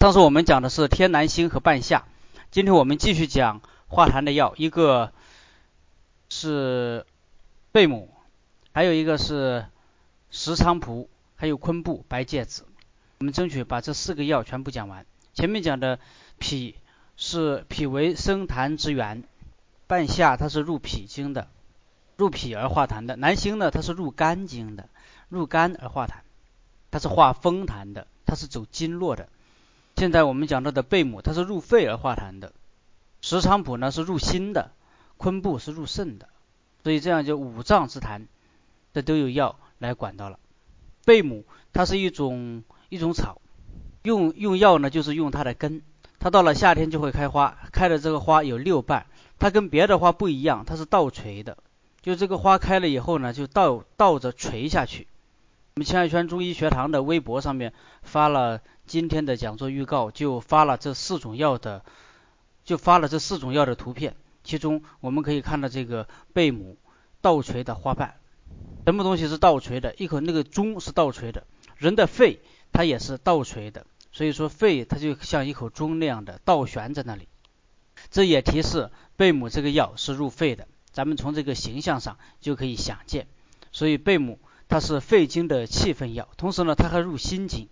上次我们讲的是天南星和半夏，今天我们继续讲化痰的药，一个是贝母，还有一个是石菖蒲，还有昆布、白芥子。我们争取把这四个药全部讲完。前面讲的脾是脾为生痰之源，半夏它是入脾经的，入脾而化痰的。南星呢，它是入肝经的，入肝而化痰，它是化风痰的，它是走经络的。现在我们讲到的贝母，它是入肺而化痰的；石菖蒲呢是入心的，昆布是入肾的。所以这样就五脏之痰，这都有药来管到了。贝母它是一种一种草，用用药呢就是用它的根。它到了夏天就会开花，开的这个花有六瓣，它跟别的花不一样，它是倒垂的。就这个花开了以后呢，就倒倒着垂下去。我们清爱圈中医学堂的微博上面发了。今天的讲座预告就发了这四种药的，就发了这四种药的图片。其中我们可以看到这个贝母倒垂的花瓣，什么东西是倒垂的？一口那个钟是倒垂的，人的肺它也是倒垂的，所以说肺它就像一口钟那样的倒悬在那里。这也提示贝母这个药是入肺的，咱们从这个形象上就可以想见。所以贝母它是肺经的气分药，同时呢它还入心经。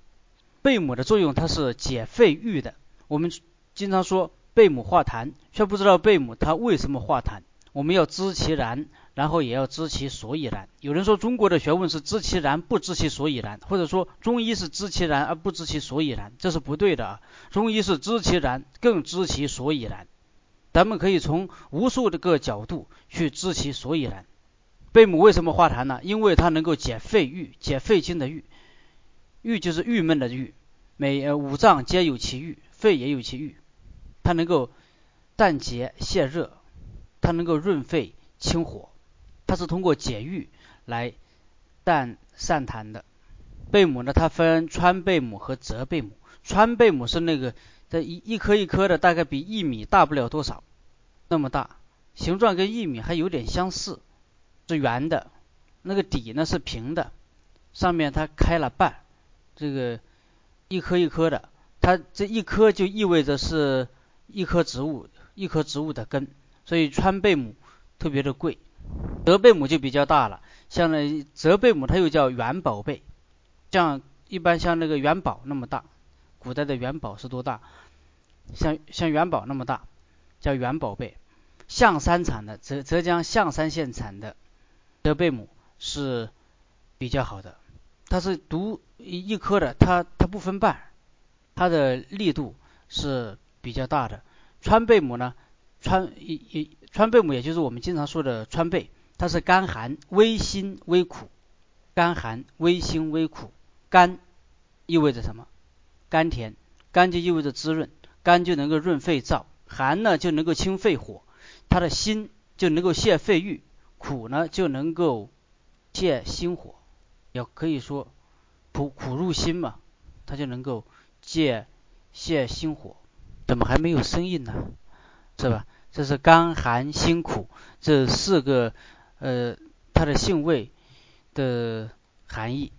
贝母的作用，它是解肺郁的。我们经常说贝母化痰，却不知道贝母它为什么化痰。我们要知其然，然后也要知其所以然。有人说中国的学问是知其然不知其所以然，或者说中医是知其然而不知其所以然，这是不对的啊。中医是知其然更知其所以然。咱们可以从无数的个角度去知其所以然。贝母为什么化痰呢？因为它能够解肺郁，解肺经的郁。郁就是郁闷的郁，每呃五脏皆有其郁，肺也有其郁，它能够淡结泻热，它能够润肺清火，它是通过解郁来淡散痰的。贝母呢，它分川贝母和泽贝母，川贝母是那个这一一颗一颗的，大概比一米大不了多少，那么大，形状跟一米还有点相似，是圆的，那个底呢是平的，上面它开了瓣。这个一颗一颗的，它这一颗就意味着是一棵植物，一棵植物的根，所以川贝母特别的贵。泽贝母就比较大了，像那泽贝母它又叫元宝贝，像一般像那个元宝那么大，古代的元宝是多大？像像元宝那么大，叫元宝贝。象山产的浙浙江象山县产的泽贝母是比较好的。它是独一一颗的，它它不分瓣，它的力度是比较大的。川贝母呢，川一一川贝母也就是我们经常说的川贝，它是甘寒微辛微苦，甘寒微辛微苦，甘意味着什么？甘甜，甘就意味着滋润，甘就能够润肺燥，寒呢就能够清肺火，它的辛就能够泻肺郁，苦呢就能够泻心火。也可以说苦苦入心嘛，它就能够借泻心火。怎么还没有声音呢？是吧？这是甘寒辛苦这四个呃它的性味的含义。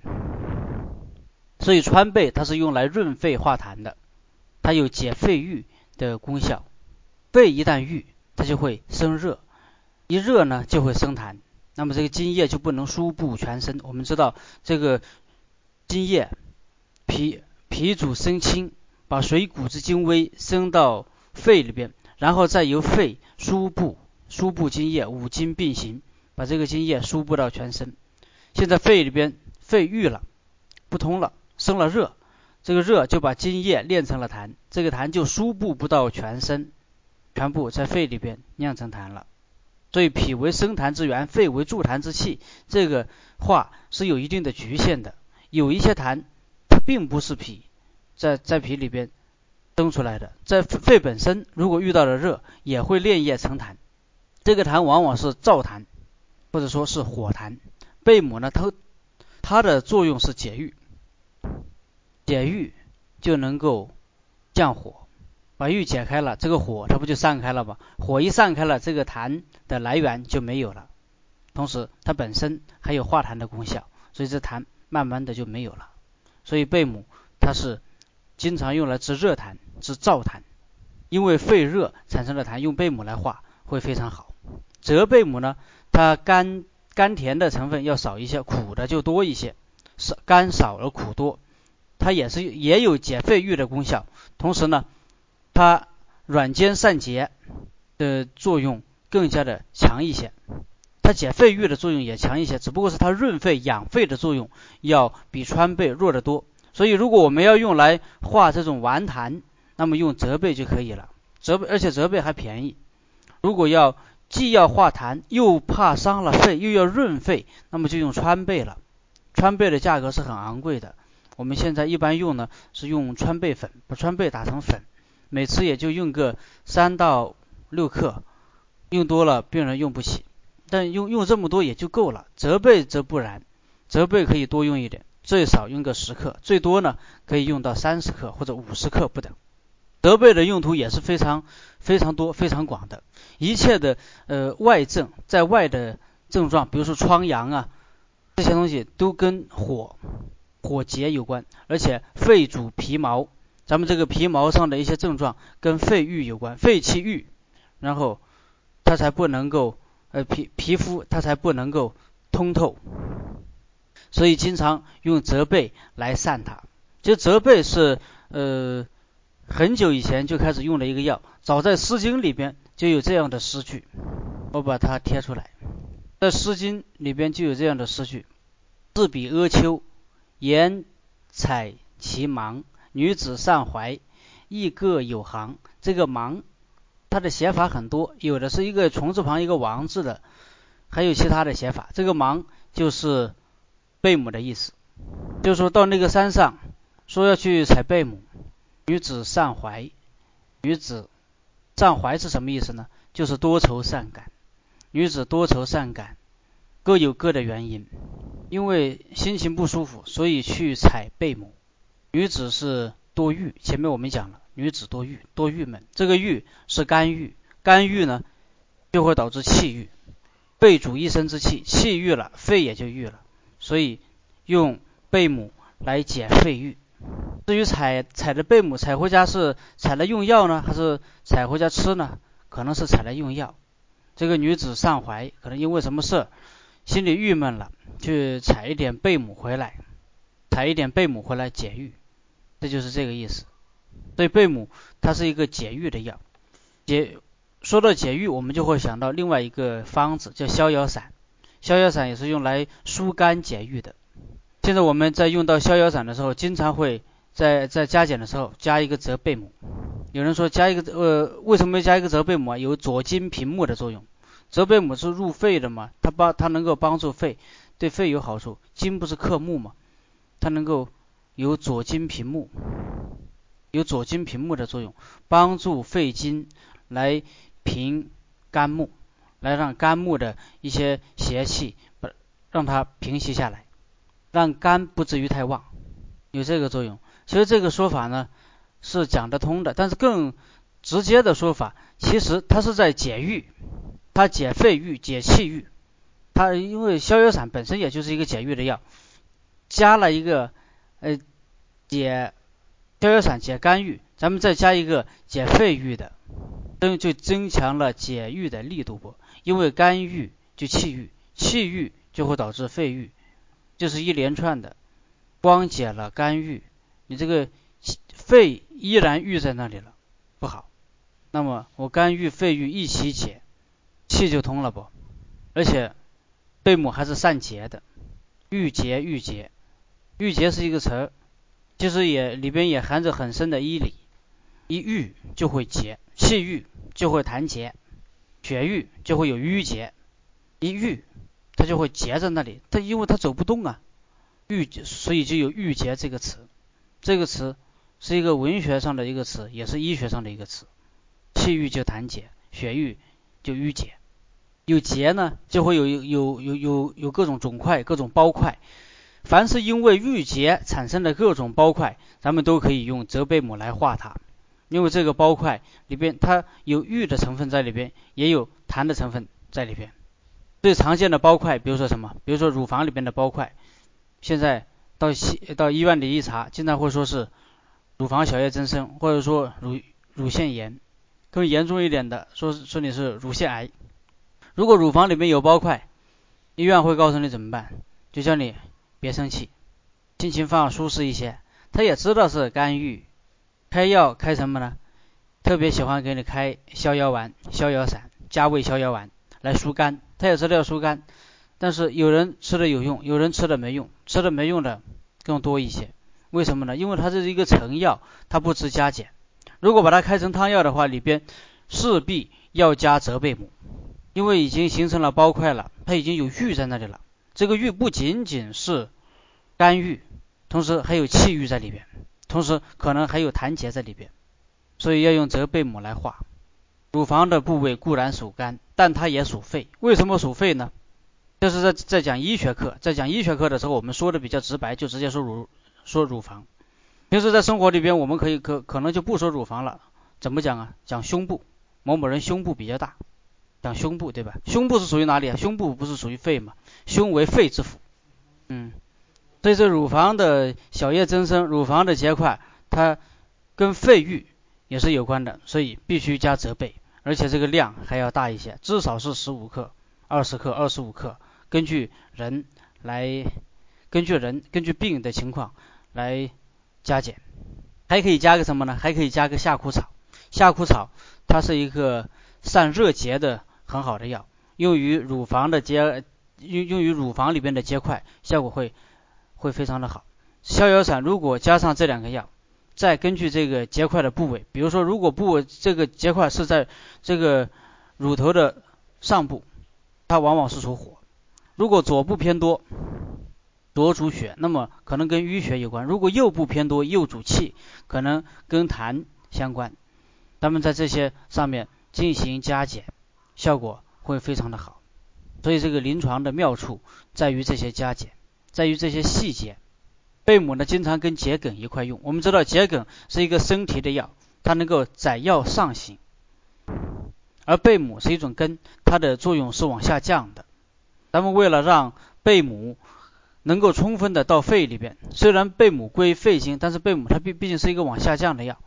所以川贝它是用来润肺化痰的，它有解肺郁的功效。肺一旦郁，它就会生热，一热呢就会生痰。那么这个津液就不能输布全身。我们知道这个津液，脾脾主生清，把水谷之精微升到肺里边，然后再由肺输布输布津液，五经并行，把这个津液输布到全身。现在肺里边肺郁了，不通了，生了热，这个热就把津液炼成了痰，这个痰就输布不到全身，全部在肺里边酿成痰了。所以脾为生痰之源，肺为助痰之器，这个话是有一定的局限的。有一些痰，它并不是脾在在脾里边生出来的，在肺本身如果遇到了热，也会炼液成痰。这个痰往往是燥痰，或者说是火痰。贝母呢，它它的作用是解郁，解郁就能够降火。把郁解开了，这个火它不就散开了吗？火一散开了，这个痰的来源就没有了。同时，它本身还有化痰的功效，所以这痰慢慢的就没有了。所以贝母它是经常用来治热痰、治燥痰，因为肺热产生的痰，用贝母来化会非常好。泽贝母呢，它甘甘甜的成分要少一些，苦的就多一些，少甘少而苦多。它也是也有解肺郁的功效，同时呢，它软坚散结的作用更加的强一些。它解肺郁的作用也强一些，只不过是它润肺养肺的作用要比川贝弱得多。所以如果我们要用来化这种顽痰，那么用泽贝就可以了。泽贝而且泽贝还便宜。如果要既要化痰，又怕伤了肺，又要润肺，那么就用川贝了。川贝的价格是很昂贵的。我们现在一般用呢是用川贝粉，把川贝打成粉，每次也就用个三到六克，用多了病人用不起，但用用这么多也就够了。泽贝则不然，泽贝可以多用一点，最少用个十克，最多呢可以用到三十克或者五十克不等。泽贝的用途也是非常非常多、非常广的，一切的呃外症在外的症状，比如说疮疡啊这些东西都跟火。火结有关，而且肺主皮毛，咱们这个皮毛上的一些症状跟肺郁有关，肺气郁，然后它才不能够呃皮皮肤它才不能够通透，所以经常用泽贝来散它。就泽贝是呃很久以前就开始用的一个药，早在《诗经》里边就有这样的诗句，我把它贴出来，在《诗经》里边就有这样的诗句：自比阿丘。言采其芒，女子善怀，亦各有行。这个芒，它的写法很多，有的是一个虫字旁一个王字的，还有其他的写法。这个芒就是贝母的意思，就说到那个山上，说要去采贝母，女子善怀，女子善怀是什么意思呢？就是多愁善感，女子多愁善感，各有各的原因。因为心情不舒服，所以去采贝母。女子是多欲，前面我们讲了，女子多郁，多郁闷。这个郁是肝郁，肝郁呢就会导致气郁。肺主一身之气，气郁了，肺也就郁了。所以用贝母来解肺郁。至于采采的贝母，采回家是采来用药呢，还是采回家吃呢？可能是采来用药。这个女子上怀，可能因为什么事？心里郁闷了，去采一点贝母回来，采一点贝母回来解郁，这就是这个意思。所以贝母它是一个解郁的药。解说到解郁，我们就会想到另外一个方子叫逍遥散。逍遥散也是用来疏肝解郁的。现在我们在用到逍遥散的时候，经常会在在加减的时候加一个泽贝母。有人说加一个呃，为什么要加一个泽贝母啊？有左金平目的作用。泽贝母是入肺的嘛，它帮它能够帮助肺，对肺有好处。金不是克木嘛，它能够有左金平目，有左金平目的作用，帮助肺经来平肝木，来让肝木的一些邪气不让它平息下来，让肝不至于太旺，有这个作用。其实这个说法呢是讲得通的，但是更直接的说法，其实它是在解郁。它解肺郁、解气郁，它因为逍遥散本身也就是一个解郁的药，加了一个呃解逍遥散解肝郁，咱们再加一个解肺郁的，增就增强了解郁的力度不？因为肝郁就气郁，气郁就会导致肺郁，就是一连串的，光解了肝郁，你这个肺依然郁在那里了，不好。那么我肝郁、肺郁一起解。气就通了不？而且贝母还是散结的，郁结郁结，郁结是一个词儿，其实也里边也含着很深的医理。一郁就会结，气郁就会痰结，血郁就会有淤结。一郁它就会结在那里，它因为它走不动啊，郁所以就有郁结这个词。这个词是一个文学上的一个词，也是医学上的一个词。气郁就痰结，血郁就淤结。有结呢，就会有有有有有有各种肿块、各种包块。凡是因为郁结产生的各种包块，咱们都可以用泽贝母来化它。因为这个包块里边它有郁的成分在里边，也有痰的成分在里边。最常见的包块，比如说什么？比如说乳房里边的包块。现在到西到医院里一查，经常会说是乳房小叶增生，或者说乳乳腺炎，更严重一点的，说说你是乳腺癌。如果乳房里面有包块，医院会告诉你怎么办，就叫你别生气，心情放舒适一些。他也知道是肝郁，开药开什么呢？特别喜欢给你开逍遥丸、逍遥散、加味逍遥丸来疏肝。他也知道要疏肝，但是有人吃的有用，有人吃的没用，吃的没用的更多一些。为什么呢？因为它这是一个成药，它不吃加减。如果把它开成汤药的话，里边势必要加泽贝母，因为已经形成了包块了，它已经有郁在那里了。这个郁不仅仅是肝郁，同时还有气郁在里边，同时可能还有痰结在里边，所以要用泽贝母来化。乳房的部位固然属肝，但它也属肺。为什么属肺呢？就是在在讲医学课，在讲医学课的时候，我们说的比较直白，就直接说乳。说乳房，平时在生活里边，我们可以可可能就不说乳房了，怎么讲啊？讲胸部，某某人胸部比较大，讲胸部对吧？胸部是属于哪里啊？胸部不是属于肺吗？胸为肺之府，嗯，所以这乳房的小叶增生，乳房的结块，它跟肺郁也是有关的，所以必须加泽贝，而且这个量还要大一些，至少是十五克、二十克、二十五克，根据人来，根据人根据病的情况。来加减，还可以加个什么呢？还可以加个夏枯草。夏枯草它是一个散热结的很好的药，用于乳房的结，用用于乳房里边的结块，效果会会非常的好。逍遥散如果加上这两个药，再根据这个结块的部位，比如说如果部位这个结块是在这个乳头的上部，它往往是属火；如果左部偏多。左主血，那么可能跟淤血有关；如果右部偏多，右主气，可能跟痰相关。咱们在这些上面进行加减，效果会非常的好。所以这个临床的妙处在于这些加减，在于这些细节。贝母呢，经常跟桔梗一块用。我们知道桔梗是一个生提的药，它能够载药上行，而贝母是一种根，它的作用是往下降的。咱们为了让贝母能够充分的到肺里边，虽然贝母归肺经，但是贝母它毕毕竟是一个往下降的药，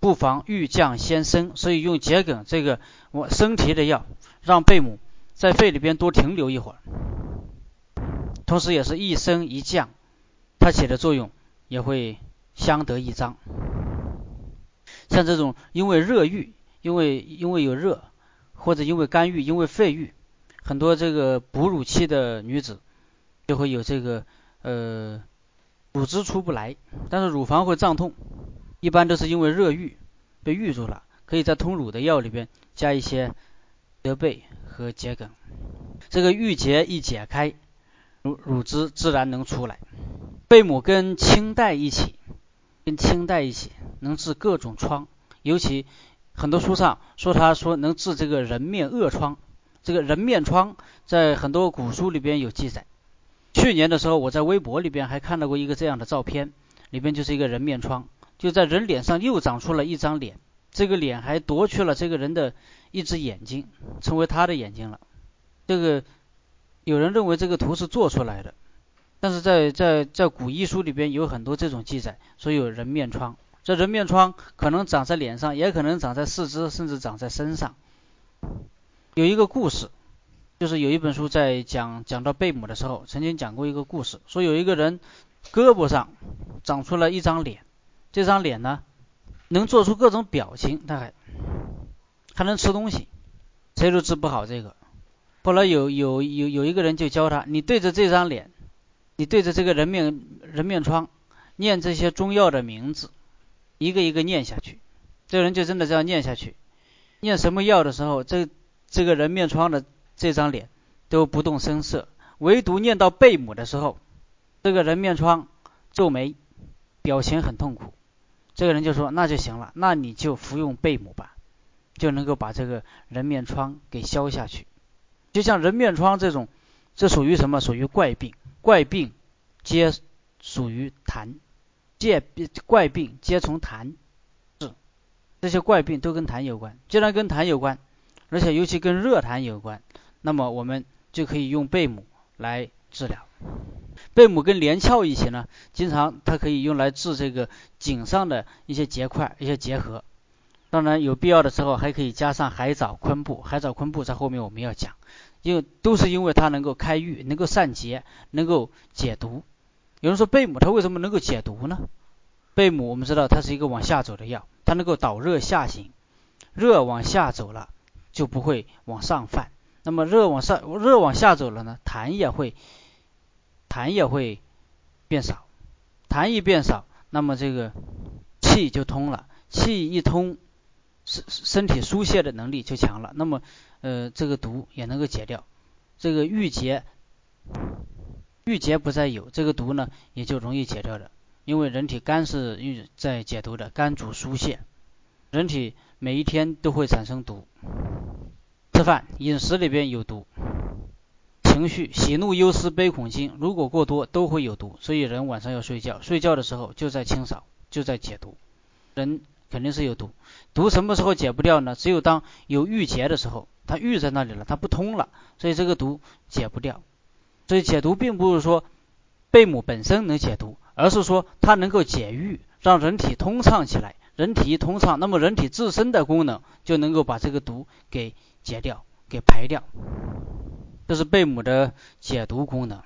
不妨欲降先升，所以用桔梗这个我升提的药，让贝母在肺里边多停留一会儿，同时也是一升一降，它起的作用也会相得益彰。像这种因为热郁，因为因为有热，或者因为肝郁，因为肺郁，很多这个哺乳期的女子。就会有这个呃乳汁出不来，但是乳房会胀痛，一般都是因为热郁被郁住了。可以在通乳的药里边加一些德贝和桔梗，这个郁结一解开，乳乳汁自然能出来。贝母跟青黛一起，跟青黛一起能治各种疮，尤其很多书上说它说能治这个人面恶疮，这个人面疮在很多古书里边有记载。去年的时候，我在微博里边还看到过一个这样的照片，里边就是一个人面疮，就在人脸上又长出了一张脸，这个脸还夺去了这个人的一只眼睛，成为他的眼睛了。这个有人认为这个图是做出来的，但是在在在古医书里边有很多这种记载，说有人面疮。这人面疮可能长在脸上，也可能长在四肢，甚至长在身上。有一个故事。就是有一本书在讲讲到贝母的时候，曾经讲过一个故事，说有一个人胳膊上长出了一张脸，这张脸呢能做出各种表情，他还还能吃东西，谁都治不好这个。后来有有有有一个人就教他，你对着这张脸，你对着这个人面人面疮念这些中药的名字，一个一个念下去，这人就真的这样念下去。念什么药的时候，这这个人面疮的。这张脸都不动声色，唯独念到贝母的时候，这个人面疮皱眉，表情很痛苦。这个人就说：“那就行了，那你就服用贝母吧，就能够把这个人面疮给消下去。”就像人面疮这种，这属于什么？属于怪病，怪病皆属于痰，借怪病皆从痰治，这些怪病都跟痰有关。既然跟痰有关，而且尤其跟热痰有关。那么我们就可以用贝母来治疗。贝母跟连翘一起呢，经常它可以用来治这个颈上的一些结块、一些结核。当然有必要的时候还可以加上海藻、昆布。海藻、昆布在后面我们要讲，因为都是因为它能够开郁、能够散结、能够解毒。有人说贝母它为什么能够解毒呢？贝母我们知道它是一个往下走的药，它能够导热下行，热往下走了就不会往上泛。那么热往上、热往下走了呢，痰也会。痰也会变少，痰一变少，那么这个气就通了，气一通，身身体疏泄的能力就强了，那么呃这个毒也能够解掉，这个郁结郁结不再有，这个毒呢也就容易解掉的，因为人体肝是郁在解毒的，肝主疏泄，人体每一天都会产生毒，吃饭饮食里边有毒。情绪喜怒忧思悲恐惊，如果过多都会有毒，所以人晚上要睡觉，睡觉的时候就在清扫，就在解毒。人肯定是有毒，毒什么时候解不掉呢？只有当有郁结的时候，它郁在那里了，它不通了，所以这个毒解不掉。所以解毒并不是说贝母本身能解毒，而是说它能够解郁，让人体通畅起来。人体一通畅，那么人体自身的功能就能够把这个毒给解掉，给排掉。这是贝母的解毒功能，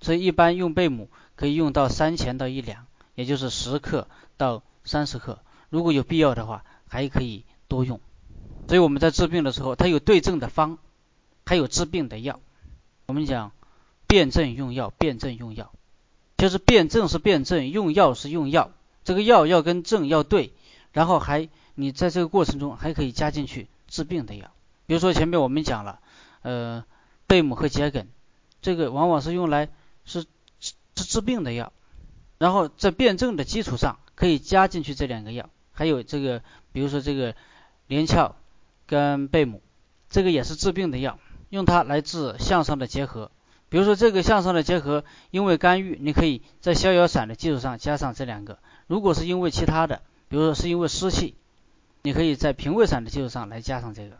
所以一般用贝母可以用到三钱到一两，也就是十克到三十克。如果有必要的话，还可以多用。所以我们在治病的时候，它有对症的方，还有治病的药。我们讲辨证用药，辨证用药，就是辨证是辨证，用药是用药。这个药要跟症要对，然后还你在这个过程中还可以加进去治病的药。比如说前面我们讲了，呃。贝母和桔梗，这个往往是用来是治治病的药，然后在辨证的基础上可以加进去这两个药，还有这个比如说这个连翘跟贝母，这个也是治病的药，用它来治向上的结合。比如说这个向上的结合因为肝郁，你可以在逍遥散的基础上加上这两个；如果是因为其他的，比如说是因为湿气，你可以在平胃散的基础上来加上这个。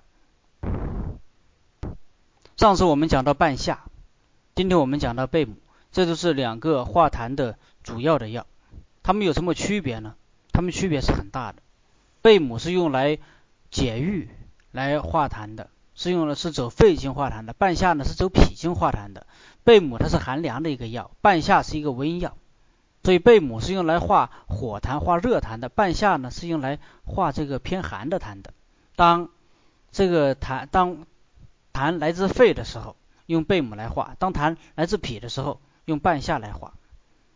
上次我们讲到半夏，今天我们讲到贝母，这就是两个化痰的主要的药。它们有什么区别呢？它们区别是很大的。贝母是用来解郁、来化痰的，是用的是走肺经化痰的；半夏呢是走脾经化痰的。贝母它是寒凉的一个药，半夏是一个温药，所以贝母是用来化火痰、化热痰的；半夏呢是用来化这个偏寒的痰的。当这个痰当痰来自肺的时候，用贝母来化；当痰来自脾的时候，用半夏来化。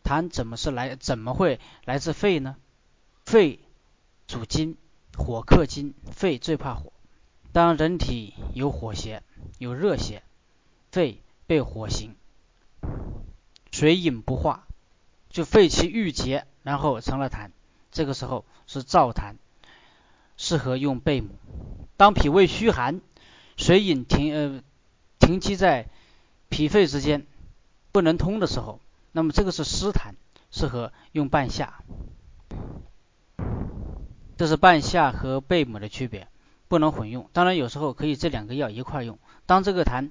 痰怎么是来？怎么会来自肺呢？肺主金，火克金，肺最怕火。当人体有火邪、有热邪，肺被火刑，水饮不化，就肺气郁结，然后成了痰。这个时候是燥痰，适合用贝母。当脾胃虚寒。水饮停呃停积在脾肺之间不能通的时候，那么这个是湿痰，适合用半夏。这是半夏和贝母的区别，不能混用。当然有时候可以这两个药一块用。当这个痰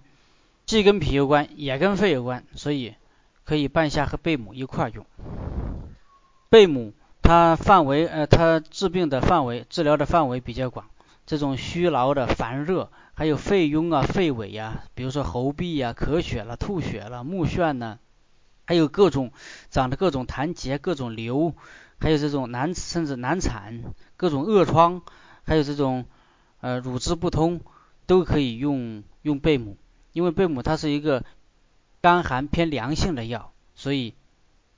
既跟脾有关，也跟肺有关，所以可以半夏和贝母一块用。贝母它范围呃它治病的范围治疗的范围比较广，这种虚劳的烦热。还有肺痈啊、肺痿呀，比如说喉痹呀、咳血了、吐血了、目眩呢，还有各种长的各种痰结、各种瘤，还有这种难甚至难产、各种恶疮，还有这种呃乳汁不通，都可以用用贝母，因为贝母它是一个干寒偏凉性的药，所以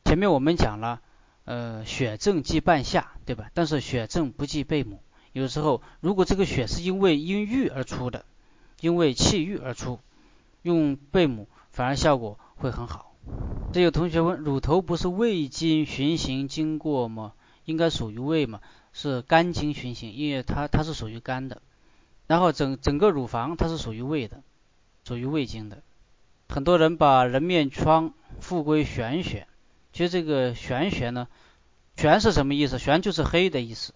前面我们讲了，呃血症忌半夏，对吧？但是血症不忌贝母，有时候如果这个血是因为阴郁而出的。因为气郁而出，用贝母反而效果会很好。这有同学问：乳头不是胃经循行经过吗？应该属于胃吗？是肝经循行，因为它它是属于肝的。然后整整个乳房它是属于胃的，属于胃经的。很多人把人面疮复归玄学，其实这个玄学呢，玄是什么意思？玄就是黑的意思，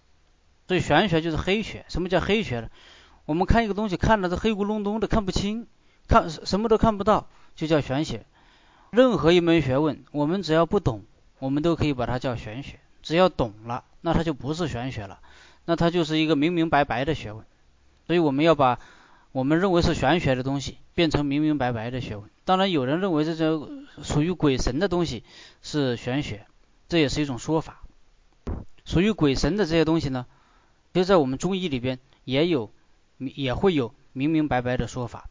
所以玄学就是黑学。什么叫黑学呢？我们看一个东西，看的是黑咕隆咚的，看不清，看什么都看不到，就叫玄学。任何一门学问，我们只要不懂，我们都可以把它叫玄学；只要懂了，那它就不是玄学了，那它就是一个明明白白的学问。所以我们要把我们认为是玄学的东西变成明明白白的学问。当然，有人认为这些属于鬼神的东西是玄学，这也是一种说法。属于鬼神的这些东西呢，就在我们中医里边也有，也会有明明白白的说法。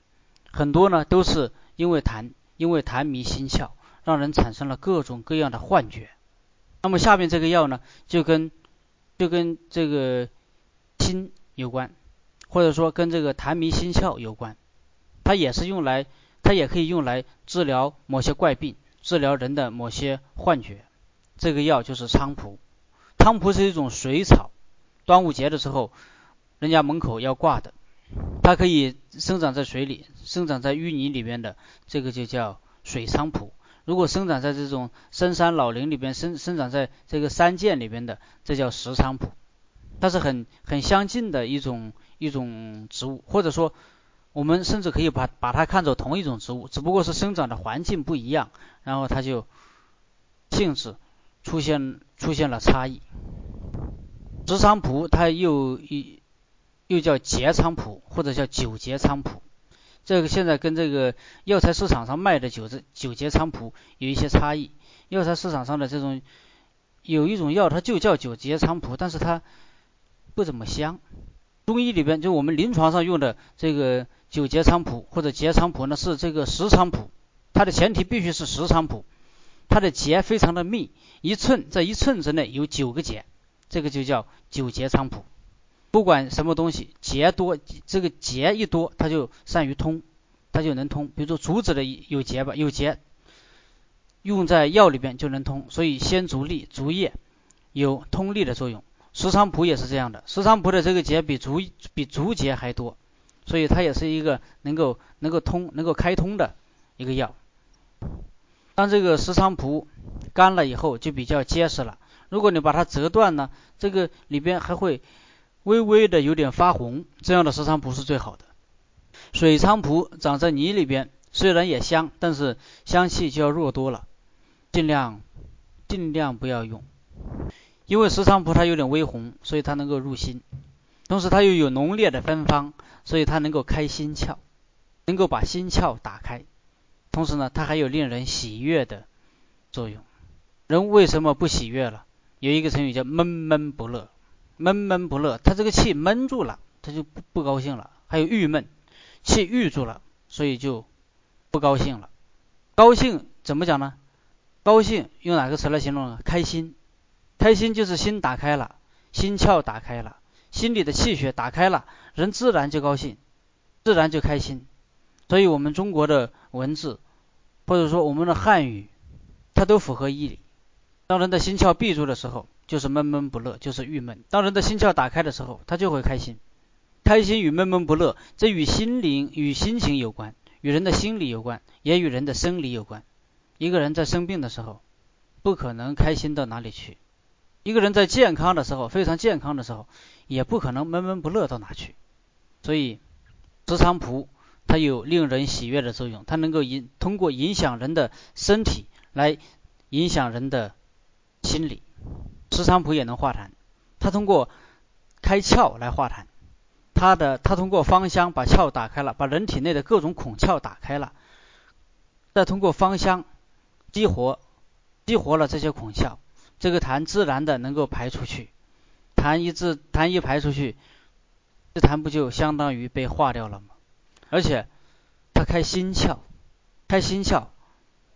很多呢都是因为痰，因为痰迷心窍，让人产生了各种各样的幻觉。那么下面这个药呢，就跟就跟这个心有关，或者说跟这个痰迷心窍有关。它也是用来，它也可以用来治疗某些怪病，治疗人的某些幻觉。这个药就是菖蒲。菖蒲是一种水草，端午节的时候，人家门口要挂的。它可以生长在水里，生长在淤泥里边的，这个就叫水菖蒲。如果生长在这种深山老林里边，生生长在这个山涧里边的，这叫石菖蒲。它是很很相近的一种一种植物，或者说我们甚至可以把把它看作同一种植物，只不过是生长的环境不一样，然后它就性质出现。出现了差异。石菖蒲它又一又叫结菖蒲或者叫九节菖蒲，这个现在跟这个药材市场上卖的九九节菖蒲有一些差异。药材市场上的这种有一种药它就叫九节菖蒲，但是它不怎么香。中医里边就我们临床上用的这个九节菖蒲或者结菖蒲呢是这个石菖蒲，它的前提必须是石菖蒲。它的节非常的密，一寸在一寸之内有九个节，这个就叫九节菖蒲。不管什么东西节多，这个节一多，它就善于通，它就能通。比如说竹子的有节吧，有节，用在药里边就能通，所以鲜竹粒、竹叶有通利的作用。石菖蒲也是这样的，石菖蒲的这个节比竹比竹节还多，所以它也是一个能够能够通、能够开通的一个药。当这个石菖蒲干了以后，就比较结实了。如果你把它折断呢，这个里边还会微微的有点发红，这样的石菖蒲是最好的。水菖蒲长在泥里边，虽然也香，但是香气就要弱多了，尽量尽量不要用。因为石菖蒲它有点微红，所以它能够入心，同时它又有浓烈的芬芳，所以它能够开心窍，能够把心窍打开。同时呢，它还有令人喜悦的作用。人为什么不喜悦了？有一个成语叫闷闷不乐。闷闷不乐，他这个气闷住了，他就不不高兴了。还有郁闷，气郁住了，所以就不高兴了。高兴怎么讲呢？高兴用哪个词来形容呢？开心。开心就是心打开了，心窍打开了，心里的气血打开了，人自然就高兴，自然就开心。所以我们中国的文字。或者说我们的汉语，它都符合义理。当人的心窍闭住的时候，就是闷闷不乐，就是郁闷；当人的心窍打开的时候，他就会开心。开心与闷闷不乐，这与心灵、与心情有关，与人的心理有关，也与人的生理有关。一个人在生病的时候，不可能开心到哪里去；一个人在健康的时候，非常健康的时候，也不可能闷闷不乐到哪去。所以，石菖蒲。它有令人喜悦的作用，它能够影通过影响人的身体来影响人的心理。石菖蒲也能化痰，它通过开窍来化痰。它的它通过芳香把窍打开了，把人体内的各种孔窍打开了，再通过芳香激活激活了这些孔窍，这个痰自然的能够排出去。痰一自痰一排出去，这痰不就相当于被化掉了吗？而且，它开心窍，开心窍，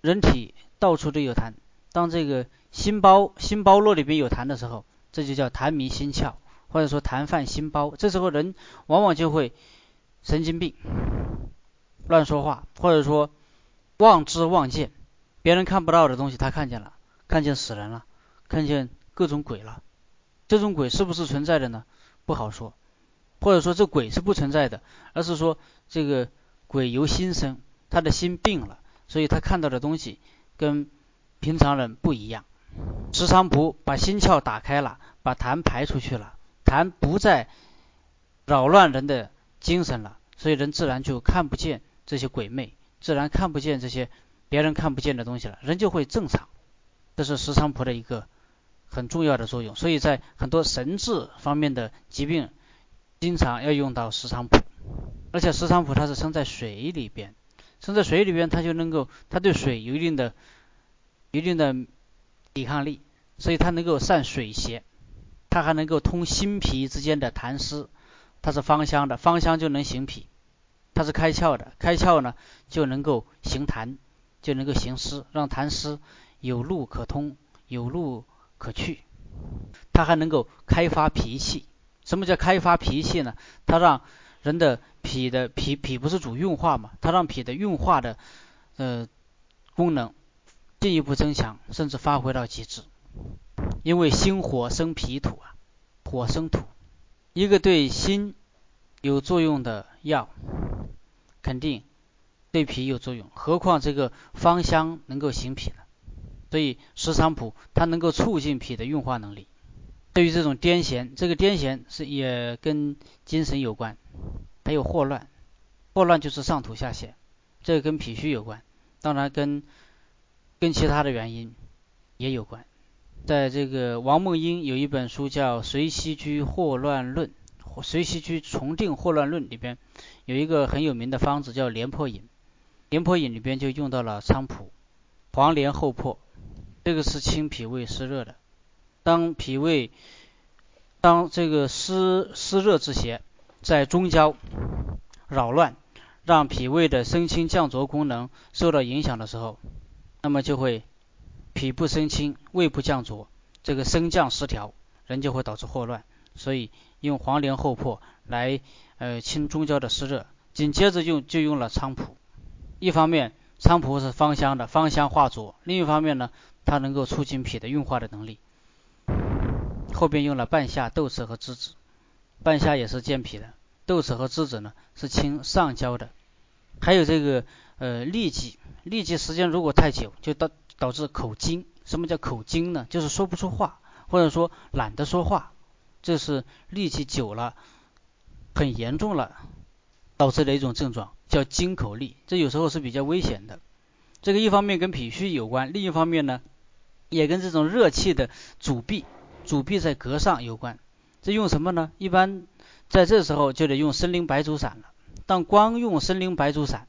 人体到处都有痰。当这个心包心包络里边有痰的时候，这就叫痰迷心窍，或者说痰犯心包。这时候人往往就会神经病，乱说话，或者说妄知妄见，别人看不到的东西他看见了，看见死人了，看见各种鬼了。这种鬼是不是存在的呢？不好说。或者说这鬼是不存在的，而是说这个鬼由心生，他的心病了，所以他看到的东西跟平常人不一样。石菖蒲把心窍打开了，把痰排出去了，痰不再扰乱人的精神了，所以人自然就看不见这些鬼魅，自然看不见这些别人看不见的东西了，人就会正常。这是石菖蒲的一个很重要的作用，所以在很多神志方面的疾病，经常要用到石菖蒲。而且石菖蒲它是生在水里边，生在水里边，它就能够，它对水有一定的、一定的抵抗力，所以它能够散水邪，它还能够通心脾之间的痰湿，它是芳香的，芳香就能行脾，它是开窍的，开窍呢就能够行痰，就能够行湿，让痰湿有路可通，有路可去，它还能够开发脾气。什么叫开发脾气呢？它让人的脾的脾脾不是主运化嘛？它让脾的运化的呃功能进一步增强，甚至发挥到极致。因为心火生脾土啊，火生土，一个对心有作用的药，肯定对脾有作用。何况这个芳香能够行脾呢？所以石菖蒲它能够促进脾的运化能力。对于这种癫痫，这个癫痫是也跟精神有关，还有霍乱，霍乱就是上吐下泻，这个跟脾虚有关，当然跟跟其他的原因也有关。在这个王梦英有一本书叫《随息居霍乱论》，《随息居重定霍乱论》里边有一个很有名的方子叫廉颇饮，廉颇饮里边就用到了菖蒲、黄连、厚朴，这个是清脾胃湿热的。当脾胃当这个湿湿热之邪在中焦扰乱，让脾胃的升清降浊功能受到影响的时候，那么就会脾不升清，胃不降浊，这个升降失调，人就会导致霍乱。所以用黄连厚朴来呃清中焦的湿热，紧接着用就用了菖蒲。一方面菖蒲是芳香的，芳香化浊；另一方面呢，它能够促进脾的运化的能力。后边用了半夏、豆豉和栀子，半夏也是健脾的，豆豉和栀子呢是清上焦的。还有这个呃痢疾，痢疾时间如果太久，就导导致口津。什么叫口津呢？就是说不出话，或者说懒得说话，这是痢疾久了很严重了导致的一种症状，叫津口痢。这有时候是比较危险的。这个一方面跟脾虚有关，另一方面呢也跟这种热气的阻闭。主闭在膈上有关，这用什么呢？一般在这时候就得用生灵白术散了。但光用生灵白术散，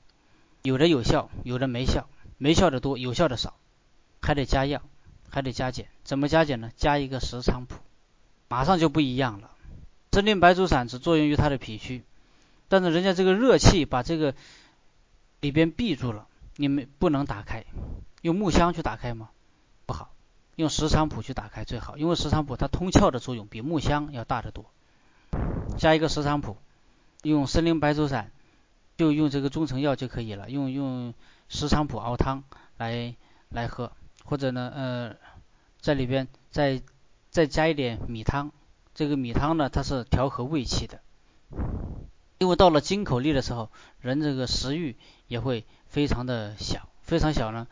有的有效，有的没效，没效的多，有效的少，还得加药，还得加减。怎么加减呢？加一个石菖蒲，马上就不一样了。生灵白术散只作用于它的脾虚，但是人家这个热气把这个里边闭住了，你们不能打开，用木香去打开吗？不好。用石菖蒲去打开最好，因为石菖蒲它通窍的作用比木香要大得多。加一个石菖蒲，用生灵白术散，就用这个中成药就可以了。用用石菖蒲熬汤来来喝，或者呢，呃，在里边再再加一点米汤。这个米汤呢，它是调和胃气的。因为到了金口力的时候，人这个食欲也会非常的小，非常小呢，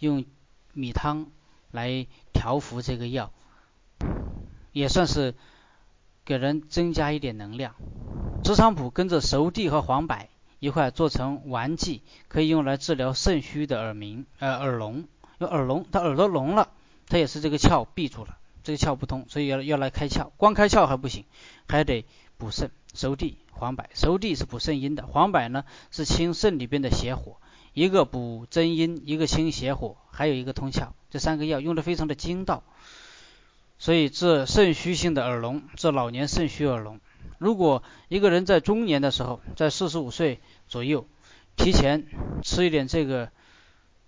用米汤。来调服这个药，也算是给人增加一点能量。石菖蒲跟着熟地和黄柏一块做成丸剂，可以用来治疗肾虚的耳鸣呃耳聋。因为耳聋，他耳朵聋了，他也是这个窍闭住了，这个窍不通，所以要要来开窍。光开窍还不行，还得补肾。熟地、黄柏，熟地是补肾阴的，黄柏呢是清肾里边的邪火。一个补真阴，一个清邪火，还有一个通窍，这三个药用的非常的精到，所以治肾虚性的耳聋，治老年肾虚耳聋。如果一个人在中年的时候，在四十五岁左右，提前吃一点这个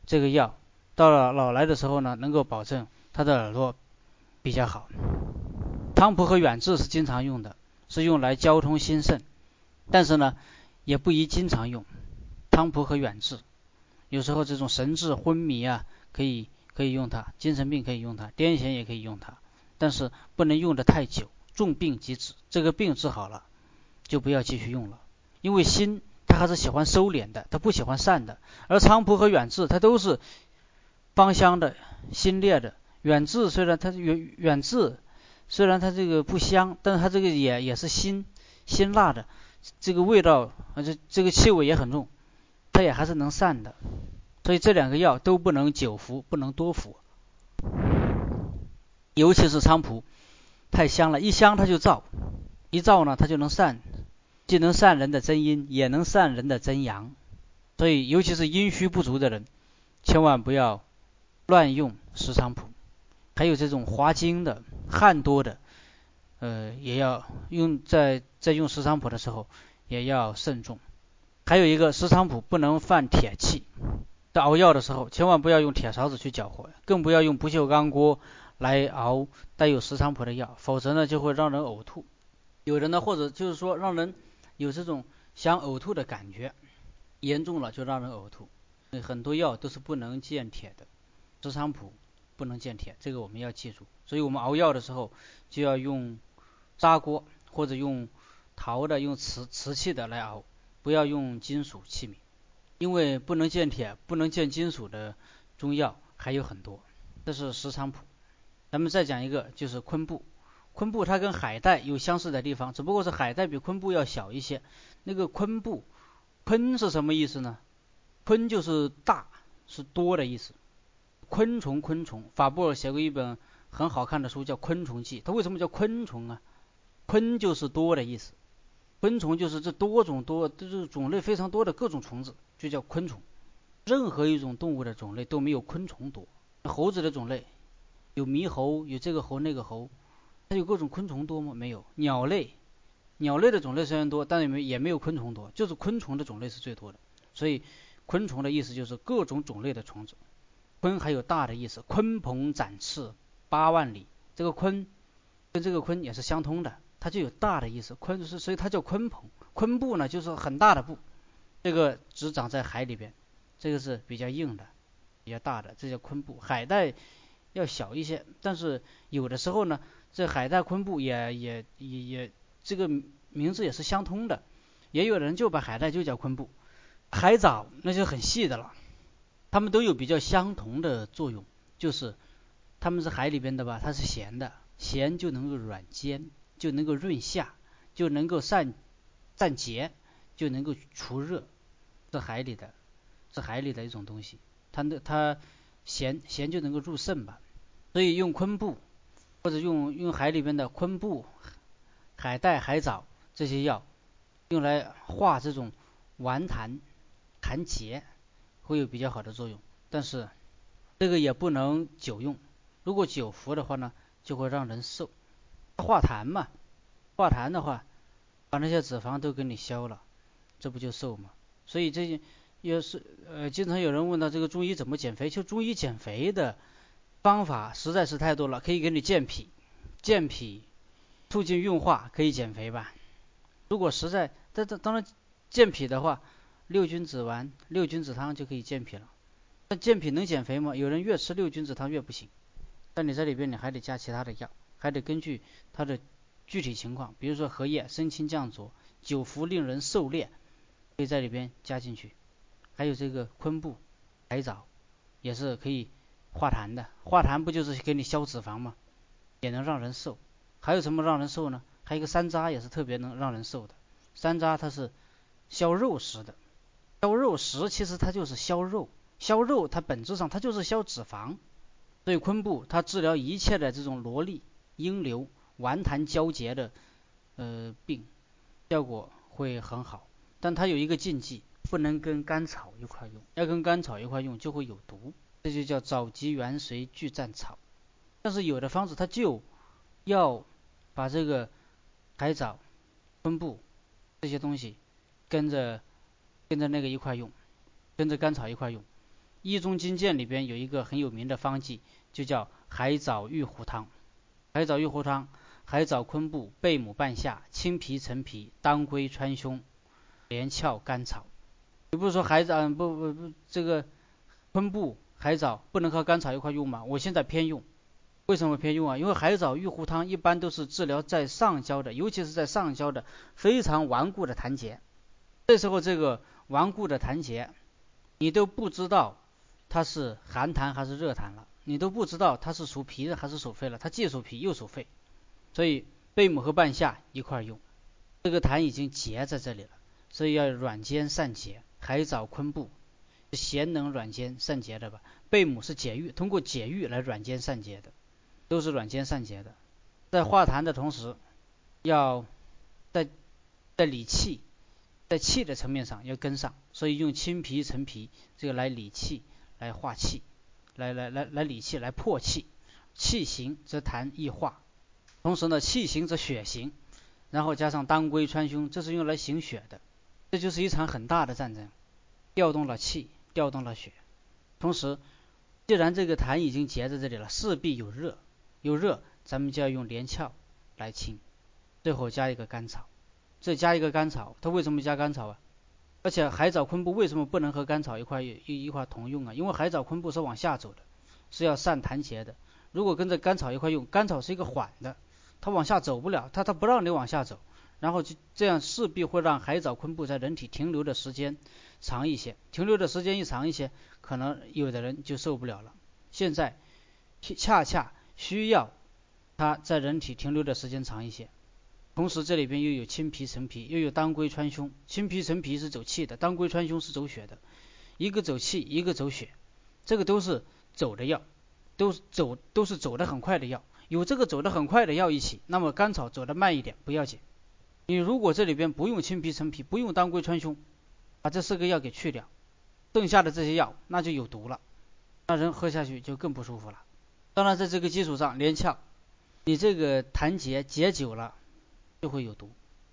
这个药，到了老来的时候呢，能够保证他的耳朵比较好。汤蒲和远志是经常用的，是用来交通心肾，但是呢，也不宜经常用。汤蒲和远志。有时候这种神志昏迷啊，可以可以用它，精神病可以用它，癫痫也可以用它，但是不能用的太久，重病即止。这个病治好了，就不要继续用了。因为心它还是喜欢收敛的，它不喜欢散的。而菖蒲和远志它都是芳香的、辛烈的。远志虽然它远远志虽然它这个不香，但是它这个也也是辛辛辣的，这个味道啊这这个气味也很重。它也还是能散的，所以这两个药都不能久服，不能多服。尤其是菖蒲，太香了，一香它就燥，一燥呢它就能散，既能散人的真阴，也能散人的真阳。所以尤其是阴虚不足的人，千万不要乱用石菖蒲。还有这种滑精的、汗多的，呃，也要用在在用石菖蒲的时候也要慎重。还有一个石菖蒲不能犯铁气，在熬药的时候千万不要用铁勺子去搅和，更不要用不锈钢锅来熬带有石菖蒲的药，否则呢就会让人呕吐。有的呢或者就是说让人有这种想呕吐的感觉，严重了就让人呕吐。很多药都是不能见铁的，石菖蒲不能见铁，这个我们要记住。所以我们熬药的时候就要用砂锅或者用陶的、用瓷瓷器的来熬。不要用金属器皿，因为不能见铁、不能见金属的中药还有很多。这是石菖蒲。咱们再讲一个，就是昆布。昆布它跟海带有相似的地方，只不过是海带比昆布要小一些。那个昆布，昆是什么意思呢？昆就是大，是多的意思。昆虫，昆虫。法布尔写过一本很好看的书，叫《昆虫记》。它为什么叫昆虫啊？昆就是多的意思。昆虫就是这多种多，就是种类非常多的各种虫子，就叫昆虫。任何一种动物的种类都没有昆虫多。猴子的种类有猕猴，有这个猴那个猴，它有各种昆虫多吗？没有。鸟类，鸟类的种类虽然多，但也没也没有昆虫多，就是昆虫的种类是最多的。所以昆虫的意思就是各种种类的虫子。鲲还有大的意思，鲲鹏展翅八万里，这个鲲跟这个鲲也是相通的。它就有大的意思，鲲是所以它叫鲲鹏，鲲布呢就是很大的布，这个只长在海里边，这个是比较硬的，比较大的，这叫鲲布。海带要小一些，但是有的时候呢，这海带昆布也也也也这个名字也是相通的，也有人就把海带就叫昆布。海藻那就很细的了，它们都有比较相同的作用，就是它们是海里边的吧，它是咸的，咸就能够软坚。就能够润下，就能够散散结，就能够除热，是海里的，是海里的一种东西。它的它咸咸就能够入肾吧。所以用昆布或者用用海里边的昆布、海带、海藻这些药，用来化这种顽痰痰结，会有比较好的作用。但是这个也不能久用，如果久服的话呢，就会让人瘦。化痰嘛，化痰的话，把那些脂肪都给你消了，这不就瘦吗？所以这些也是呃，经常有人问到这个中医怎么减肥？就中医减肥的方法实在是太多了，可以给你健脾，健脾促进运化，可以减肥吧？如果实在，但当当然健脾的话，六君子丸、六君子汤就可以健脾了。那健脾能减肥吗？有人越吃六君子汤越不行，但你在里边你还得加其他的药。还得根据它的具体情况，比如说荷叶生清降浊，久服令人瘦练，可以在里边加进去。还有这个昆布、海藻，也是可以化痰的。化痰不就是给你消脂肪吗？也能让人瘦。还有什么让人瘦呢？还有一个山楂也是特别能让人瘦的。山楂它是消肉食的，消肉食其实它就是消肉，消肉它本质上它就是消脂肪。所以昆布它治疗一切的这种萝莉。阴流、顽痰交结的呃病，效果会很好，但它有一个禁忌，不能跟甘草一块用，要跟甘草一块用就会有毒，这就叫枣棘元髓聚战草。但是有的方子它就要把这个海藻、昆布这些东西跟着跟着那个一块用，跟着甘草一块用。《医中金鉴》里边有一个很有名的方剂，就叫海藻玉壶汤。海藻玉壶汤：海藻、昆布、贝母、半夏、青皮、陈皮、当归、川芎、连翘、甘草。你不是说海藻不不不这个昆布、海藻不能和甘草一块用吗？我现在偏用，为什么偏用啊？因为海藻玉壶汤一般都是治疗在上焦的，尤其是在上焦的非常顽固的痰结。这时候这个顽固的痰结，你都不知道它是寒痰还是热痰了。你都不知道它是属脾的还是属肺了，它既属脾又属肺，所以贝母和半夏一块用，这个痰已经结在这里了，所以要软坚散结。海藻、昆布咸能软坚散结的吧？贝母是解郁，通过解郁来软坚散结的，都是软坚散结的。在化痰的同时，要在在理气，在气的层面上要跟上，所以用清脾陈脾这个来理气，来化气，来来来来理气，来破气。气行则痰易化，同时呢，气行则血行，然后加上当归川芎，这是用来行血的。这就是一场很大的战争，调动了气，调动了血。同时，既然这个痰已经结在这里了，势必有热，有热，咱们就要用连翘来清。最后加一个甘草，再加一个甘草，它为什么加甘草啊？而且海藻昆布为什么不能和甘草一块一一块同用啊？因为海藻昆布是往下走的，是要散痰结的。如果跟着甘草一块用，甘草是一个缓的，它往下走不了，它它不让你往下走，然后就这样势必会让海藻昆布在人体停留的时间长一些，停留的时间一长一些，可能有的人就受不了了。现在恰恰需要它在人体停留的时间长一些，同时这里边又有青皮陈皮，又有当归川芎，青皮陈皮是走气的，当归川芎是走血的，一个走气，一个走血，这个都是走的药。都走都是走得很快的药，有这个走得很快的药一起，那么甘草走得慢一点不要紧。你如果这里边不用青皮陈皮，不用当归川芎，把这四个药给去掉，剩下的这些药那就有毒了，那人喝下去就更不舒服了。当然在这个基础上连翘，你这个痰结结久了就会有毒。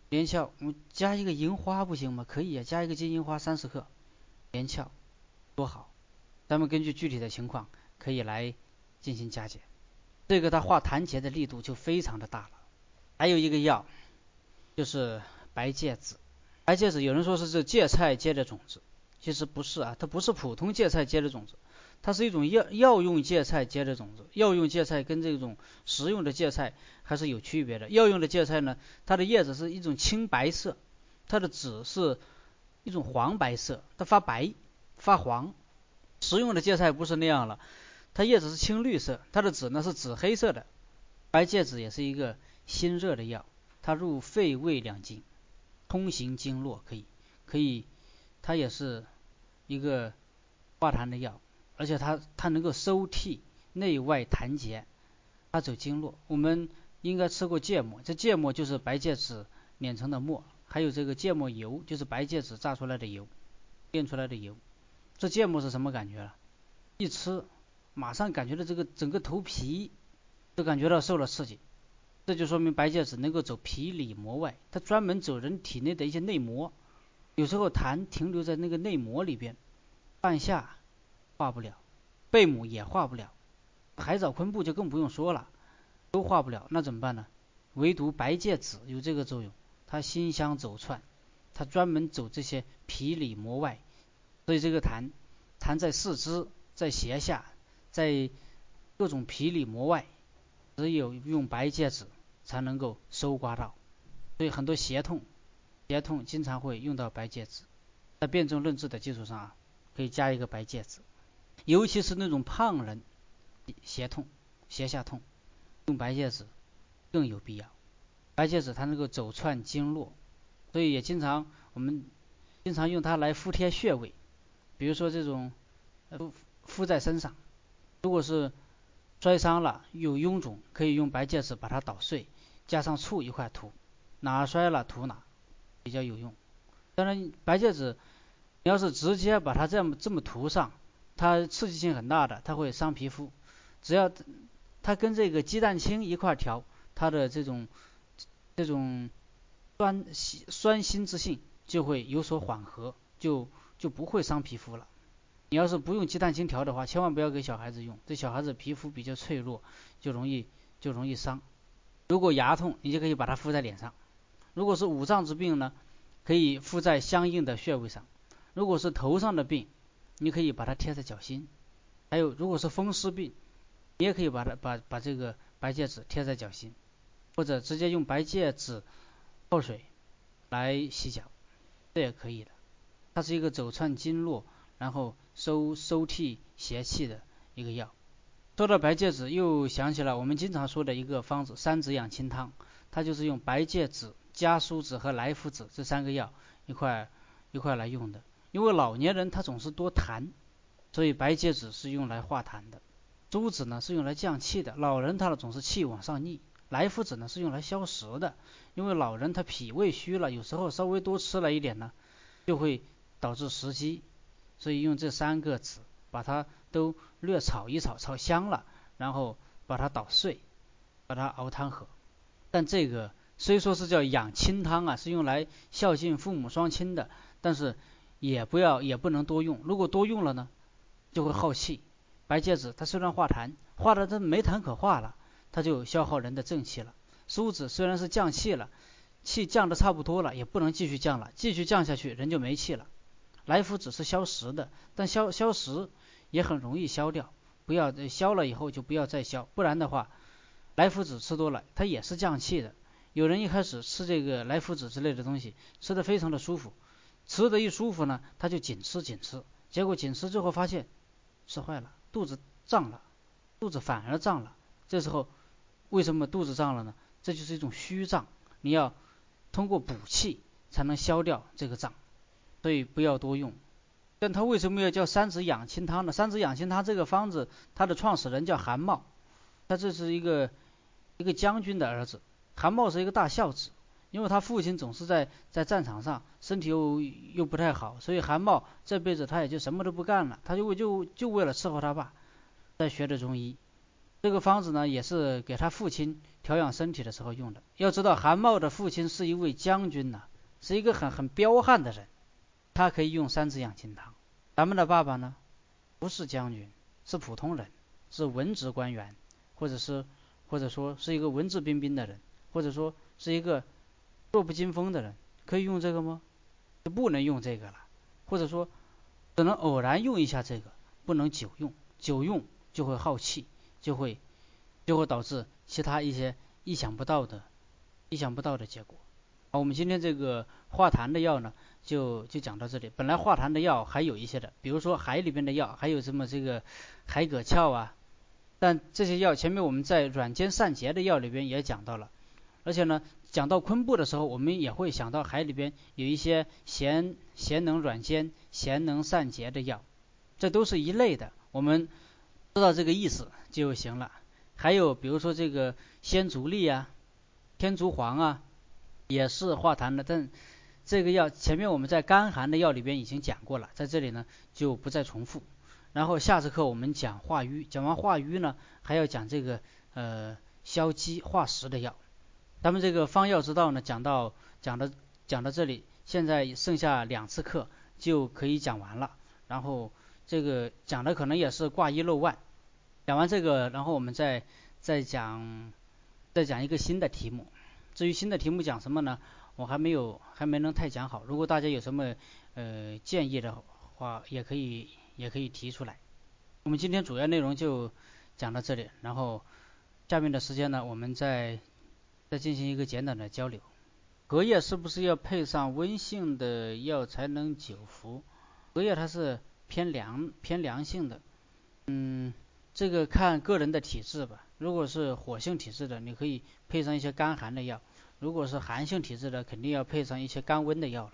连翘，我加一个银花不行吗？可以啊，加一个金银花三十克，连翘多好。咱们根据具体的情况可以来。进行加减，这个它化痰结的力度就非常的大了。还有一个药，就是白芥子。白芥子有人说是这芥菜结的种子，其实不是啊，它不是普通芥菜结的种子，它是一种药药用芥菜结的种子。药用芥菜跟这种食用的芥菜还是有区别的。药用的芥菜呢，它的叶子是一种青白色，它的籽是一种黄白色，它发白发黄。食用的芥菜不是那样了。它叶子是青绿色，它的籽呢是紫黑色的。白芥子也是一个辛热的药，它入肺胃两经，通行经络，可以，可以，它也是一个化痰的药，而且它它能够收涕内外痰结，它走经络。我们应该吃过芥末，这芥末就是白芥子碾成的末，还有这个芥末油，就是白芥子榨出来的油，炼出来的油。这芥末是什么感觉了？一吃。马上感觉到这个整个头皮都感觉到受了刺激，这就说明白芥子能够走皮里膜外，它专门走人体内的一些内膜。有时候痰停留在那个内膜里边，半夏化不了，贝母也化不了，海藻昆布就更不用说了，都化不了。那怎么办呢？唯独白芥子有这个作用，它辛香走窜，它专门走这些皮里膜外，所以这个痰痰在四肢，在胁下。在各种皮里膜外，只有用白芥子才能够收刮到，所以很多胁痛，胁痛经常会用到白芥子。在辨证论治的基础上啊，可以加一个白芥子，尤其是那种胖人，胁痛、胁下痛，用白芥子更有必要。白芥子它能够走窜经络，所以也经常我们经常用它来敷贴穴位，比如说这种敷敷在身上。如果是摔伤了有臃肿，可以用白芥子把它捣碎，加上醋一块涂，哪摔了涂哪，比较有用。当然，白芥子你要是直接把它这么这么涂上，它刺激性很大的，它会伤皮肤。只要它跟这个鸡蛋清一块调，它的这种这种酸酸辛之性就会有所缓和，就就不会伤皮肤了。你要是不用鸡蛋清调的话，千万不要给小孩子用。这小孩子皮肤比较脆弱，就容易就容易伤。如果牙痛，你就可以把它敷在脸上；如果是五脏之病呢，可以敷在相应的穴位上；如果是头上的病，你可以把它贴在脚心；还有如果是风湿病，你也可以把它把把这个白芥子贴在脚心，或者直接用白芥子泡水来洗脚，这也可以的。它是一个走窜经络。然后收收涕邪气的一个药。说到白芥子，又想起了我们经常说的一个方子——三子养亲汤。它就是用白芥子、加苏子和莱菔子这三个药一块一块来用的。因为老年人他总是多痰，所以白芥子是用来化痰的。苏子呢是用来降气的，老人他呢总是气往上逆。莱菔子呢是用来消食的，因为老人他脾胃虚了，有时候稍微多吃了一点呢，就会导致食积，所以用这三个子把它都略炒一炒，炒香了，然后把它捣碎，把它熬汤喝。但这个虽说是叫养亲汤啊，是用来孝敬父母双亲的，但是也不要也不能多用，如果多用了呢，就会耗气。白芥子它虽然化痰，化的它没痰可化了，它就消耗人的正气了。苏子虽然是降气了，气降的差不多了，也不能继续降了，继续降下去人就没气了。来福子是消食的，但消消食也很容易消掉，不要消了以后就不要再消，不然的话，来福子吃多了它也是降气的。有人一开始吃这个来福子之类的东西，吃的非常的舒服，吃的一舒服呢，他就紧吃紧吃，结果紧吃之后发现吃坏了。肚子胀了，肚子反而胀了。这时候为什么肚子胀了呢？这就是一种虚胀，你要通过补气才能消掉这个胀，所以不要多用。但他为什么要叫三子养亲汤呢？三子养亲汤这个方子，它的创始人叫韩茂，他这是一个一个将军的儿子。韩茂是一个大孝子。因为他父亲总是在在战场上，身体又又不太好，所以韩茂这辈子他也就什么都不干了，他就就就为了伺候他爸，在学的中医。这个方子呢，也是给他父亲调养身体的时候用的。要知道，韩茂的父亲是一位将军呐，是一个很很彪悍的人，他可以用三子养心汤。咱们的爸爸呢，不是将军，是普通人，是文职官员，或者是或者说是一个文质彬彬的人，或者说是一个。弱不禁风的人可以用这个吗？就不能用这个了，或者说只能偶然用一下这个，不能久用，久用就会耗气，就会就会导致其他一些意想不到的、意想不到的结果。我们今天这个化痰的药呢，就就讲到这里。本来化痰的药还有一些的，比如说海里边的药，还有什么这个海蛤壳啊，但这些药前面我们在软坚散结的药里边也讲到了，而且呢。讲到昆布的时候，我们也会想到海里边有一些咸咸能软坚、咸能散结的药，这都是一类的。我们知道这个意思就行了。还有比如说这个鲜竹沥啊、天竺黄啊，也是化痰的。但这个药前面我们在干寒的药里边已经讲过了，在这里呢就不再重复。然后下次课我们讲化瘀，讲完化瘀呢还要讲这个呃消积化食的药。咱们这个方药之道呢，讲到讲到讲到这里，现在剩下两次课就可以讲完了。然后这个讲的可能也是挂一漏万。讲完这个，然后我们再再讲再讲一个新的题目。至于新的题目讲什么呢？我还没有还没能太讲好。如果大家有什么呃建议的话，也可以也可以提出来。我们今天主要内容就讲到这里，然后下面的时间呢，我们再。再进行一个简短的交流。隔夜是不是要配上温性的药才能久服？隔夜它是偏凉偏凉性的，嗯，这个看个人的体质吧。如果是火性体质的，你可以配上一些甘寒的药；如果是寒性体质的，肯定要配上一些甘温的药了。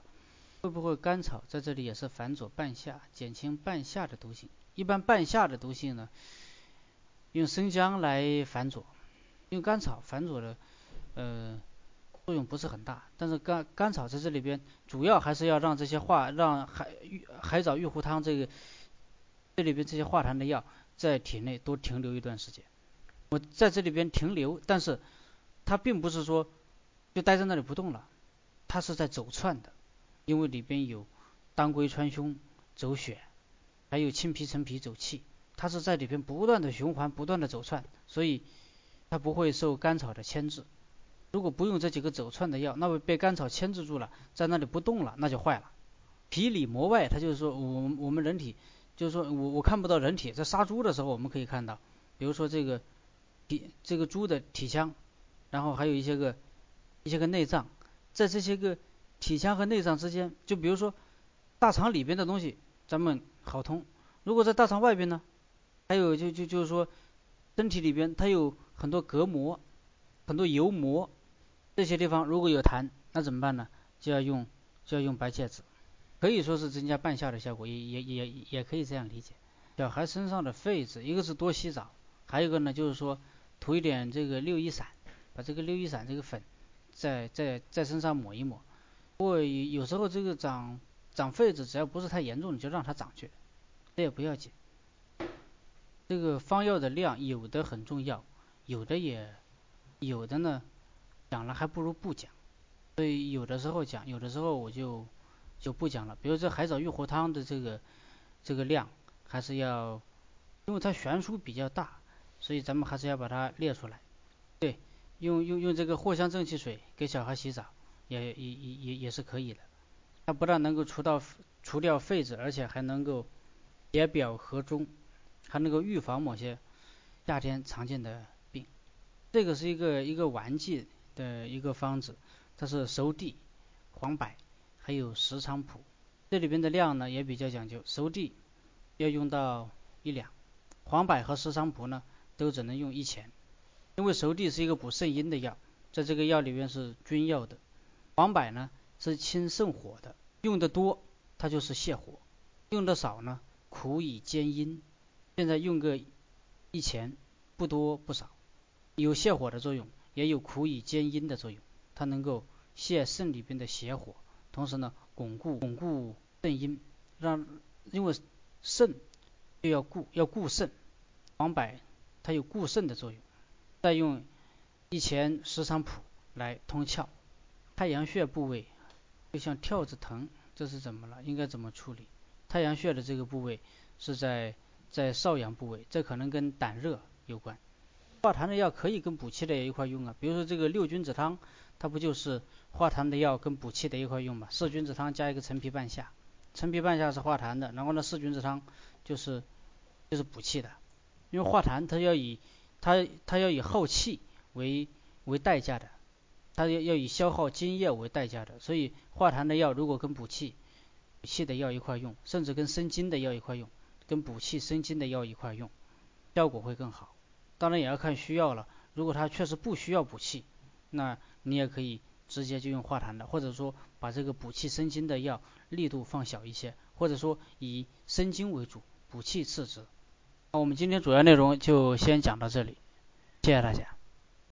会不会甘草在这里也是反左半夏，减轻半夏的毒性？一般半夏的毒性呢，用生姜来反左，用甘草反左的。呃，作用不是很大，但是甘甘草在这里边主要还是要让这些化让海海藻玉壶汤这个这里边这些化痰的药在体内多停留一段时间。我在这里边停留，但是它并不是说就待在那里不动了，它是在走窜的，因为里边有当归川芎走血，还有青皮陈皮走气，它是在里边不断的循环，不断的走窜，所以它不会受甘草的牵制。如果不用这几个走窜的药，那么被甘草牵制住了，在那里不动了，那就坏了。皮里膜外，它就是说，我我们人体，就是说我我看不到人体，在杀猪的时候，我们可以看到，比如说这个体这个猪的体腔，然后还有一些个一些个内脏，在这些个体腔和内脏之间，就比如说大肠里边的东西，咱们好通；如果在大肠外边呢，还有就就就是说身体里边它有很多隔膜，很多油膜。这些地方如果有痰，那怎么办呢？就要用就要用白芥子。可以说是增加半夏的效果，也也也也可以这样理解。小孩身上的痱子，一个是多洗澡，还有一个呢就是说涂一点这个六一散，把这个六一散这个粉在在在身上抹一抹。不过有时候这个长长痱子，只要不是太严重，你就让它长去，这也不要紧。这个方药的量有的很重要，有的也有的呢讲了还不如不讲，所以有的时候讲，有的时候我就就不讲了。比如这海藻玉活汤的这个这个量还是要，因为它悬殊比较大，所以咱们还是要把它列出来。对，用用用这个藿香正气水给小孩洗澡也也也也也是可以的，它不但能够除到除掉痱子，而且还能够解表和中。还能够预防某些夏天常见的病，这个是一个一个丸剂的一个方子，它是熟地、黄柏还有石菖蒲，这里边的量呢也比较讲究，熟地要用到一两，黄柏和石菖蒲呢都只能用一钱，因为熟地是一个补肾阴的药，在这个药里面是君药的，黄柏呢是清肾火的，用的多它就是泻火，用的少呢苦以兼阴。现在用个一钱，不多不少，有泻火的作用，也有苦以兼阴的作用。它能够泻肾里边的邪火，同时呢，巩固巩固肾阴，让因为肾就要固要固肾，黄柏它有固肾的作用。再用一钱石菖蒲来通窍，太阳穴部位就像跳着疼，这是怎么了？应该怎么处理？太阳穴的这个部位是在。在少阳部位，这可能跟胆热有关。化痰的药可以跟补气的一块用啊，比如说这个六君子汤，它不就是化痰的药跟补气的一块用嘛？四君子汤加一个陈皮半夏，陈皮半夏是化痰的，然后呢四君子汤就是就是补气的。因为化痰它要以它它要以耗气为为代价的，它要要以消耗津液为代价的，所以化痰的药如果跟补气气的药一块用，甚至跟生津的药一块用。跟补气生津的药一块用，效果会更好。当然也要看需要了。如果他确实不需要补气，那你也可以直接就用化痰的，或者说把这个补气生津的药力度放小一些，或者说以生津为主，补气次之。那我们今天主要内容就先讲到这里，谢谢大家。